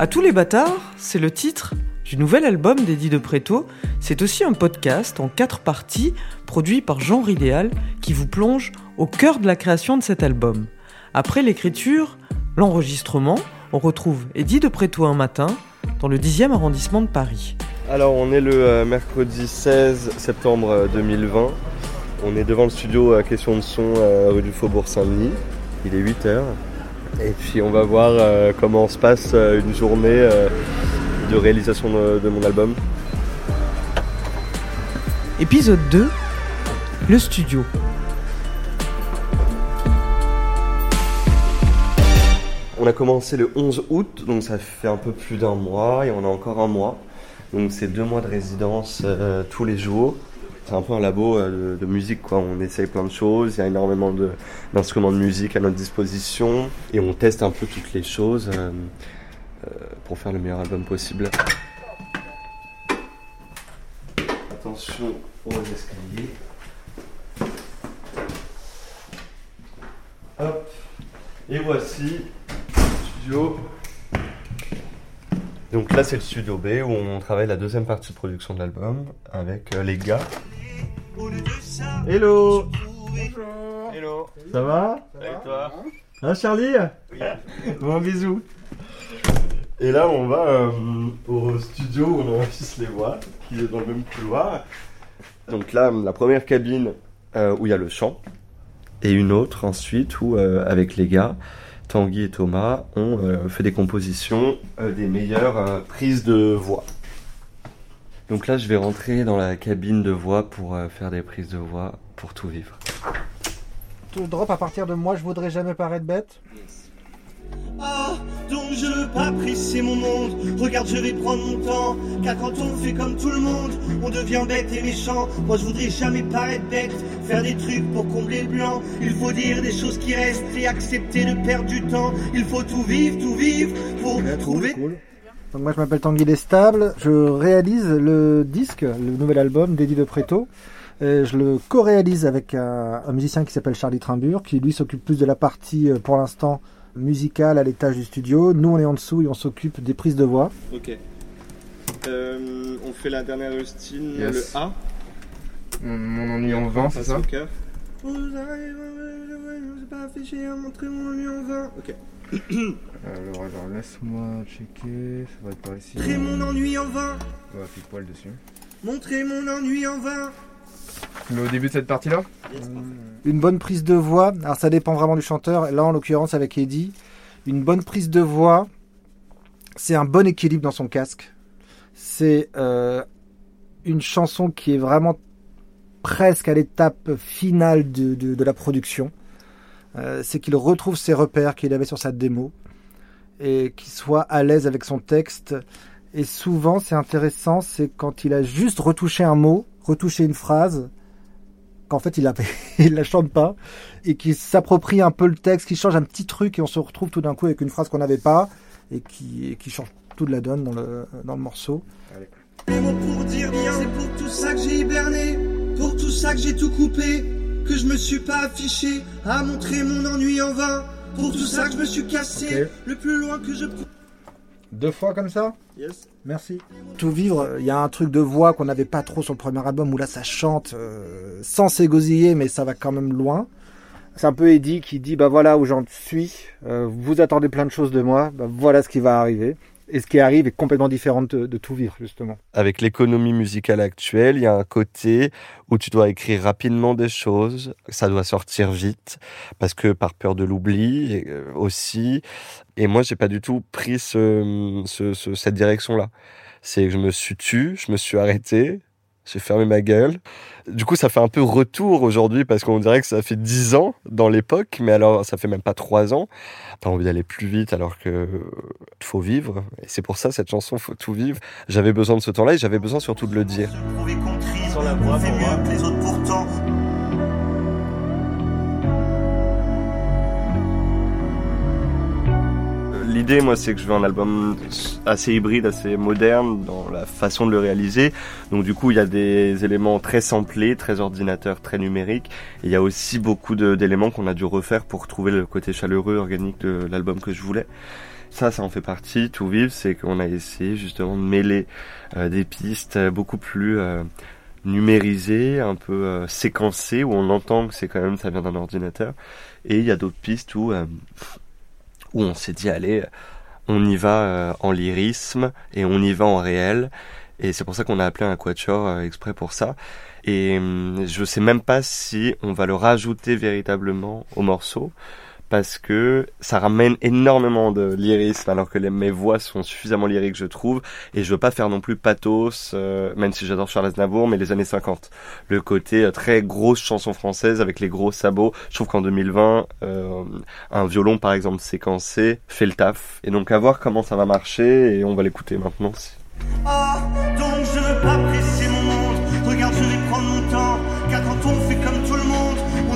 À tous les bâtards, c'est le titre du nouvel album d'Eddie de Préto. C'est aussi un podcast en quatre parties produit par Genre Idéal qui vous plonge au cœur de la création de cet album. Après l'écriture, l'enregistrement, on retrouve Eddie de Préto un matin dans le 10e arrondissement de Paris. Alors on est le euh, mercredi 16 septembre 2020. Euh, on est devant le studio à Question de Son euh, rue du Faubourg Saint-Denis. Il est 8h. Et puis on va voir comment se passe une journée de réalisation de, mon album. Épisode 2, le studio. On a commencé le 11 août, donc ça fait un peu plus d'un mois et on a encore un mois. Donc c'est deux mois de résidence euh, tous les jours. C'est un peu un labo euh, de, musique, quoi. On essaye plein de choses, il y a énormément d'instruments de, musique à notre disposition et on teste un peu toutes les choses. Euh, euh, pour faire le meilleur album possible. Attention aux escaliers. Hop. Et voici le studio. Donc là c'est le studio B où on travaille la deuxième partie de production de l'album avec les gars. Hello. Bonjour. Hello. Ça va? Avec toi. Hein Charlie? Oui. Bon bisous. Et là, on va euh, au studio où on enregistre les voix, qui est dans le même couloir. Donc là, la première cabine euh, où il y a le chant, et une autre ensuite où, euh, avec les gars, Tanguy et Thomas, on fait des compositions des meilleures prises de voix. Donc là, je vais rentrer dans la cabine de voix pour faire des prises de voix pour tout vivre. Tout drop à partir de moi, je voudrais jamais paraître bête. Ah, donc je veux pas presser mon monde. Regarde, je vais prendre mon temps. Car quand on fait comme tout le monde, on devient bête et méchant. Moi, je voudrais jamais paraître bête. Faire des trucs pour combler le blanc. Il faut dire des choses qui restent et accepter de perdre du temps. Il faut tout vivre, tout vivre pour trouver. Donc moi je m'appelle Tanguy Destable, je réalise le disque, le nouvel album d'Eddie de Préto. je le co-réalise avec un, un, musicien qui s'appelle Charlie Trimbur, qui lui s'occupe plus de la partie euh, pour l'instant musical à l'étage du studio. Nous, on est en dessous et on s'occupe des prises de voix. Ok. Euh, on fait la dernière rustine, le A. Mon, ennui en vain, c'est ça Ok. Alors, alors laisse-moi checker, ça va être par ici. Montrer mon ennui en vain. On va poil dessus. Montrer mon ennui en vain. Mais au début de cette partie-là Une bonne prise de voix, alors ça dépend vraiment du chanteur. Là, en l'occurrence, avec Eddie, une bonne prise de voix, c'est un bon équilibre dans son casque. C'est euh, une chanson qui est vraiment presque à l'étape finale de, la production. Euh, c'est qu'il retrouve ses repères qu'il avait sur sa démo et qu'il soit à l'aise avec son texte. Et souvent, c'est intéressant, c'est quand il a juste retouché un mot, retouché une phrase, qu'en fait il la, il la chante pas et qui s'approprie un peu le texte, qui change un petit truc et on se retrouve tout d'un coup avec une phrase qu'on n'avait pas et qui, qui change tout de la donne dans le, morceau. Les mots pour dire c'est pour tout ça que j'ai hiberné, pour tout ça que j'ai tout coupé, que je me suis pas affiché à montrer mon ennui en vain, pour tout ça que je me suis cassé le plus loin que je peux. Deux fois comme ça Yes. Merci. Tout vivre, il y a un truc de voix qu'on n'avait pas trop sur le premier album où là ça chante euh, sans s'égosiller mais ça va quand même loin. C'est un peu Eddie qui dit bah voilà où j'en suis, euh, vous attendez plein de choses de moi, bah voilà ce qui va arriver. Et ce qui arrive est complètement différent de, tout vivre, justement. Avec l'économie musicale actuelle, il y a un côté où tu dois écrire rapidement des choses, ça doit sortir vite, parce que par peur de l'oubli euh, aussi. Et moi, j'ai pas du tout pris ce, cette direction-là. C'est que je me suis tu, je me suis arrêté, j'ai fermé ma gueule. Du coup, ça fait un peu retour aujourd'hui parce qu'on dirait que ça fait 10 ans dans l'époque, mais alors ça fait même pas 3 ans. T'as envie d'aller plus vite alors que faut vivre. Et c'est pour ça cette chanson, faut tout vivre. J'avais besoin de ce temps-là et j'avais besoin surtout de le dire. Sans L'idée, moi, c'est que je veux un album assez hybride, assez moderne dans la façon de le réaliser. Donc, du coup, il y a des éléments très samplés, très ordinateurs, très numériques. Et il y a aussi beaucoup d'éléments qu'on a dû refaire pour trouver le côté chaleureux, organique de l'album que je voulais. Ça, ça en fait partie. Tout vivre, c'est qu'on a essayé justement de mêler euh, des pistes beaucoup plus euh, numérisées, un peu euh, séquencées, où on entend que c'est quand même ça vient d'un ordinateur. Et il y a d'autres pistes où où on s'est dit allez, on y va en lyrisme et on y va en réel. Et c'est pour ça qu'on a appelé un quatuor exprès pour ça. Et hum, je sais même pas si on va le rajouter véritablement au morceau parce que ça ramène énormément de lyrisme alors que mes voix sont suffisamment lyriques je trouve. Et je veux pas faire non plus pathos euh, même si j'adore Charles Aznavour mais les années 50 le côté euh, très grosse chanson française avec les gros sabots. Je trouve qu'en 2020 euh, un violon par exemple séquencé fait le taf. Et donc à voir comment ça va marcher et on va l'écouter maintenant. Ah, donc je veux pas presser mon monde. Regarde, je vais prendre mon temps. Car quand on fait comme tout le monde, on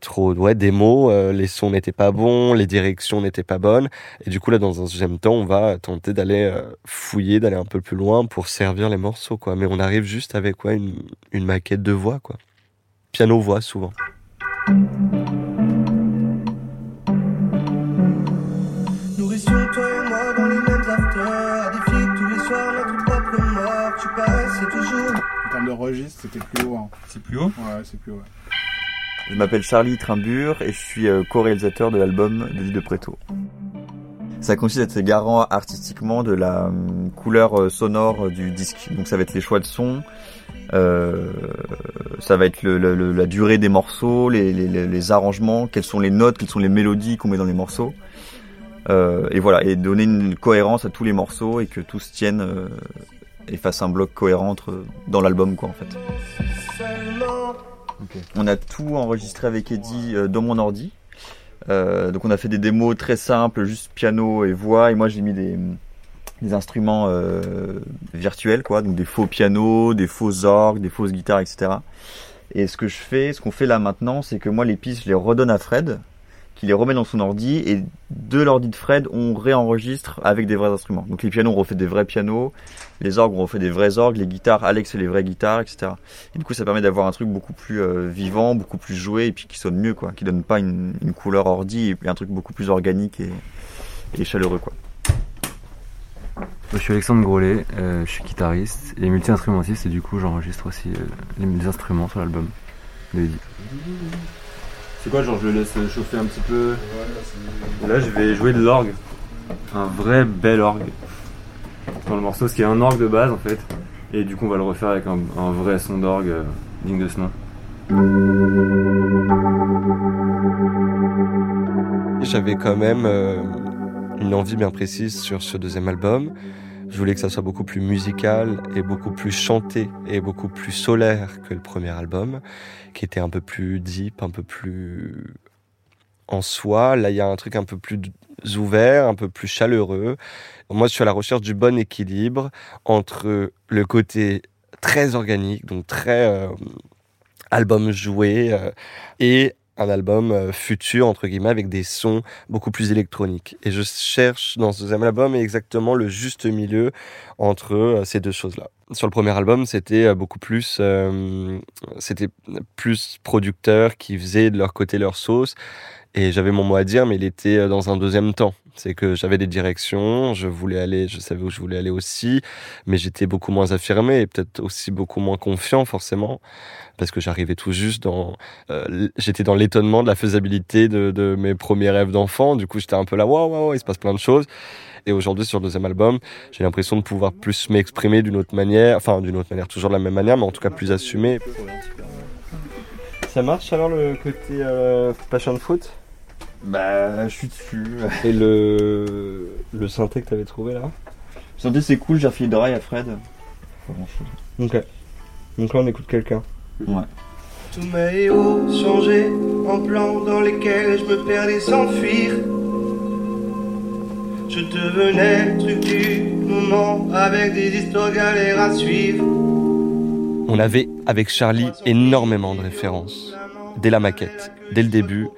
trop, ouais, des mots, euh, les sons n'étaient pas bons, les directions n'étaient pas bonnes. Et du coup, là, dans un deuxième temps, on va tenter d'aller euh, fouiller, d'aller un peu plus loin pour servir les morceaux, quoi. Mais on arrive juste avec, quoi, une, une maquette de voix, quoi. Piano-voix, souvent. Nous restions toi et moi dans les mêmes afters. À défier tous les soirs notre propre mort. Tu paraissais toujours. En termes de registre, c'était plus haut. hein. C'est plus haut? Ouais, c'est plus haut. ouais. Je m'appelle Charlie Trimbure et je suis euh, co-réalisateur de l'album de Lille de Préto. Ça consiste à être garant artistiquement de la hum, couleur euh, sonore euh, du disque. Donc ça va être les choix de son, euh, ça va être le- le- le- la durée des morceaux, les, les- les- les arrangements, quelles sont les notes, quelles sont les mélodies qu'on met dans les morceaux. Euh, et voilà, et donner une cohérence à tous les morceaux et que tout se tienne euh, et fasse un bloc cohérent entre, dans l'album quoi en fait. On a tout enregistré avec Eddie euh, dans mon ordi. Euh, donc on a fait des démos très simples, juste piano et voix. Et moi j'ai mis des, des instruments euh, virtuels, quoi, donc des faux pianos, des faux orgues, des fausses guitares, etc. Et ce que je fais, ce qu'on fait là maintenant, c'est que moi les pistes, je les redonne à Fred, qui les remet dans son ordi, et de l'ordi de Fred, on réenregistre avec des vrais instruments. Donc les pianos, on refait des vrais pianos, les orgues, on refait des vrais orgues, les guitares, Alex fait les vraies guitares, etc. Et du coup, ça permet d'avoir un truc beaucoup plus euh, vivant, beaucoup plus joué, et puis qui sonne mieux, quoi, qui donne pas une, couleur ordi, et un truc beaucoup plus organique et, et chaleureux, quoi. Je suis Alexandre Grolet, euh, je suis guitariste et multi-instrumentiste et du coup j'enregistre aussi euh, les, les instruments sur l'album de Eddie. C'est quoi, genre je le laisse chauffer un petit peu Là je vais jouer de l'orgue, un vrai bel orgue dans le morceau, ce qui est un orgue de base en fait. Et du coup on va le refaire avec un, vrai son d'orgue euh, digne de ce nom. J'avais quand même euh, une envie bien précise sur ce deuxième album. Je voulais que ça soit beaucoup plus musical et beaucoup plus chanté et beaucoup plus solaire que le premier album, qui était un peu plus deep, un peu plus en soi. Là, il y a un truc un peu plus ouvert, un peu plus chaleureux. Moi, je suis à la recherche du bon équilibre entre le côté très organique, donc très euh, album joué, euh, et un album euh, futur, entre guillemets, avec des sons beaucoup plus électroniques. Et je cherche dans ce deuxième album exactement le juste milieu entre euh, ces deux choses-là. Sur le premier album, c'était euh, beaucoup plus, c'était plus producteurs qui faisaient de leur côté leur sauce. Et j'avais mon mot à dire, mais il était dans un deuxième temps. C'est que j'avais des directions, je voulais aller, je savais où je voulais aller aussi, mais j'étais beaucoup moins affirmé et peut-être aussi beaucoup moins confiant forcément, parce que j'arrivais tout juste dans, euh, j'étais dans l'étonnement de la faisabilité de, de mes premiers rêves d'enfant. Du coup, j'étais un peu là, waouh, waouh, il se passe plein de choses. Et aujourd'hui, sur le deuxième album, j'ai l'impression de pouvoir plus m'exprimer d'une autre manière, enfin d'une autre manière, toujours de la même manière, mais en tout cas plus assumé. Ça marche alors le côté euh, passion foot? Bah, je suis dessus. et le le synthé que t'avais trouvé là? Je sentais c'est cool, j'ai refait le rail à Fred. Pas grand chose. Ok. Donc là, on écoute quelqu'un. Ouais. Tous mes héros changés en plans dans lesquels je me perdais sans fuir. Je devenais le truc du moment avec des histoires galères à suivre. On avait, avec Charlie, énormément de références. Dès la maquette, dès le début,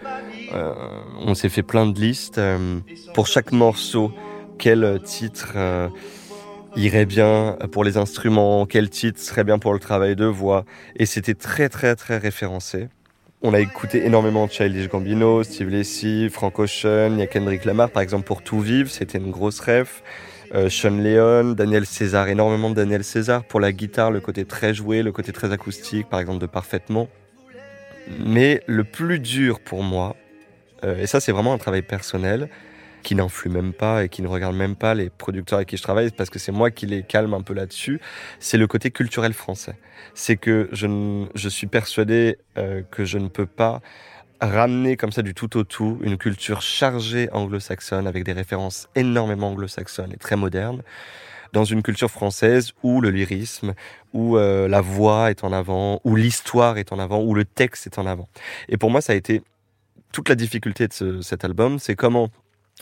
euh, on s'est fait plein de listes. euh, pour chaque morceau, quel titre euh, irait bien pour les instruments, quel titre serait bien pour le travail de voix. Et c'était très, très, très référencé. On a écouté énormément Childish Gambino, Steve Lacy, Frank Ocean, il y a Kendrick Lamar, par exemple, pour Tout Vivre, c'était une grosse ref. Sean Leon, Daniel César, énormément de Daniel César pour la guitare, le côté très joué, le côté très acoustique, par exemple de Parfaitement. Mais le plus dur pour moi, et ça c'est vraiment un travail personnel, qui n'influe même pas et qui ne regarde même pas les producteurs avec qui je travaille, parce que c'est moi qui les calme un peu là-dessus, c'est le côté culturel français. C'est que je, ne- suis persuadé euh, que je ne peux pas ramener comme ça du tout au tout une culture chargée anglo-saxonne avec des références énormément anglo-saxonnes et très modernes dans une culture française où le lyrisme, où euh, la voix est en avant, où l'histoire est en avant, où le texte est en avant. Et pour moi, ça a été toute la difficulté de ce- cet album, c'est comment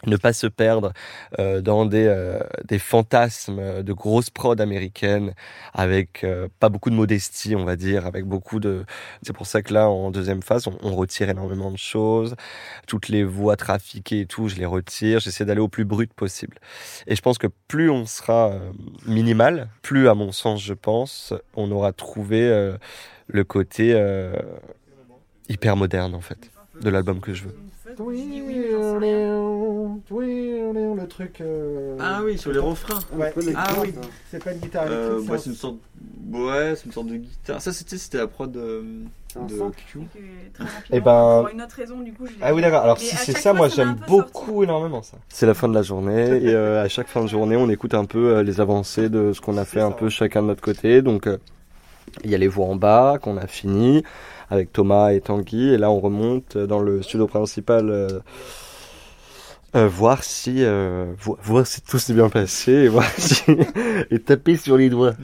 ne pas se perdre euh, dans des, euh, des fantasmes de grosses prod américaines avec euh, pas beaucoup de modestie, on va dire, avec beaucoup de... C'est pour ça que là, en deuxième phase, on, on retire énormément de choses. Toutes les voix trafiquées et tout, je les retire. J'essaie d'aller au plus brut possible. Et je pense que plus on sera minimal, plus, à mon sens, je pense, on aura trouvé le côté hyper moderne, en fait, de l'album que je veux. Le truc. euh, Ah oui, sur les refrains. Ouais. Ah oui. C'est pas une guitare Euh, bah, c'est une sorte, ouais, c'est une sorte de guitare. Ça, c'était, c'était la prod euh, de sample. Q. Eh ben- Pour une autre raison, du coup, je Ah oui, d'accord. Alors, Et si c'est ça, fois, moi, j'aime sorti. beaucoup, énormément ça. C'est la fin de la journée et euh, à chaque fin de journée, on écoute un peu euh, les avancées de ce qu'on a fait un peu chacun de notre côté. Donc, euh, il y a les voix en bas qu'on a fini avec Thomas et Tanguy. Et là, on remonte dans le studio principal. euh, euh, voir si euh, vo- voir si tout s'est bien passé et voir si et taper sur les doigts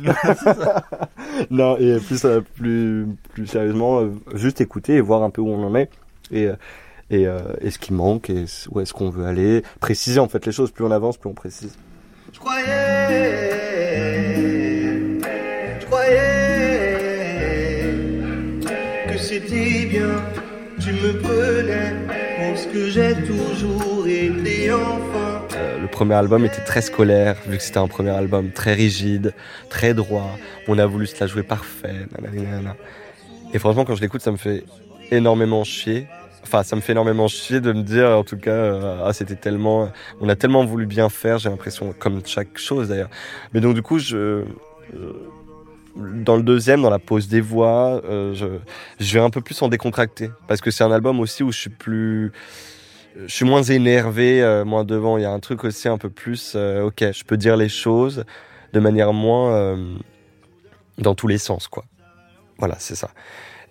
non et plus plus plus sérieusement juste écouter et voir un peu où on en est et et, euh, et ce qui manque et où est-ce qu'on veut aller préciser en fait les choses plus on avance plus on précise Je croyais, Tu me pour ce que j'ai toujours été enfin. Euh, le premier album était très scolaire vu que c'était un premier album très rigide très droit on a voulu se la jouer parfait et franchement quand je l'écoute ça me fait énormément chier Enfin, ça me fait énormément chier de me dire, en tout cas, euh, ah, c'était tellement, on a tellement voulu bien faire, j'ai l'impression, comme chaque chose d'ailleurs. Mais donc, du coup, je, euh, dans le deuxième, dans la pause des voix, euh, je, vais un peu plus en décontracté. Parce que c'est un album aussi où je suis plus, je suis moins énervé, euh, moins devant. Il y a un truc aussi un peu plus, euh, ok, je peux dire les choses de manière moins dans tous les sens, quoi. Voilà, c'est ça.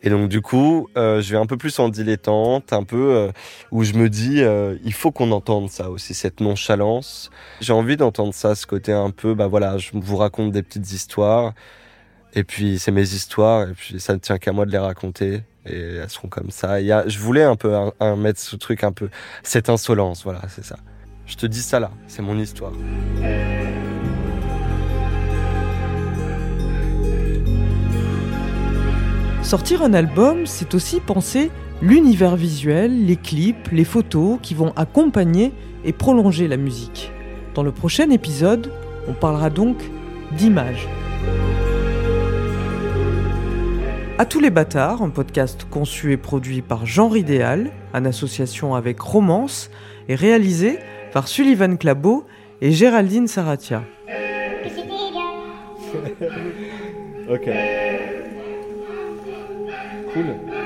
Et donc du coup, je vais un peu plus en dilettante, un peu où je me dis, il faut qu'on entende ça aussi, cette nonchalance. J'ai envie d'entendre ça, ce côté un peu, bah voilà, je vous raconte des petites histoires, et puis c'est mes histoires, et puis ça ne tient qu'à moi de les raconter, et elles seront comme ça. Je voulais un peu mettre ce truc un peu, cette insolence, voilà, c'est ça. Je te dis ça là, c'est mon histoire. Sortir un album, c'est aussi penser l'univers visuel, les clips, les photos qui vont accompagner et prolonger la musique. Dans le prochain épisode, on parlera donc d'images. À tous les bâtards, un podcast conçu et produit par Genre Idéal, en association avec Romance, et réalisé par Sullivan Clabot et Géraldine Saratia. Ok. Cool.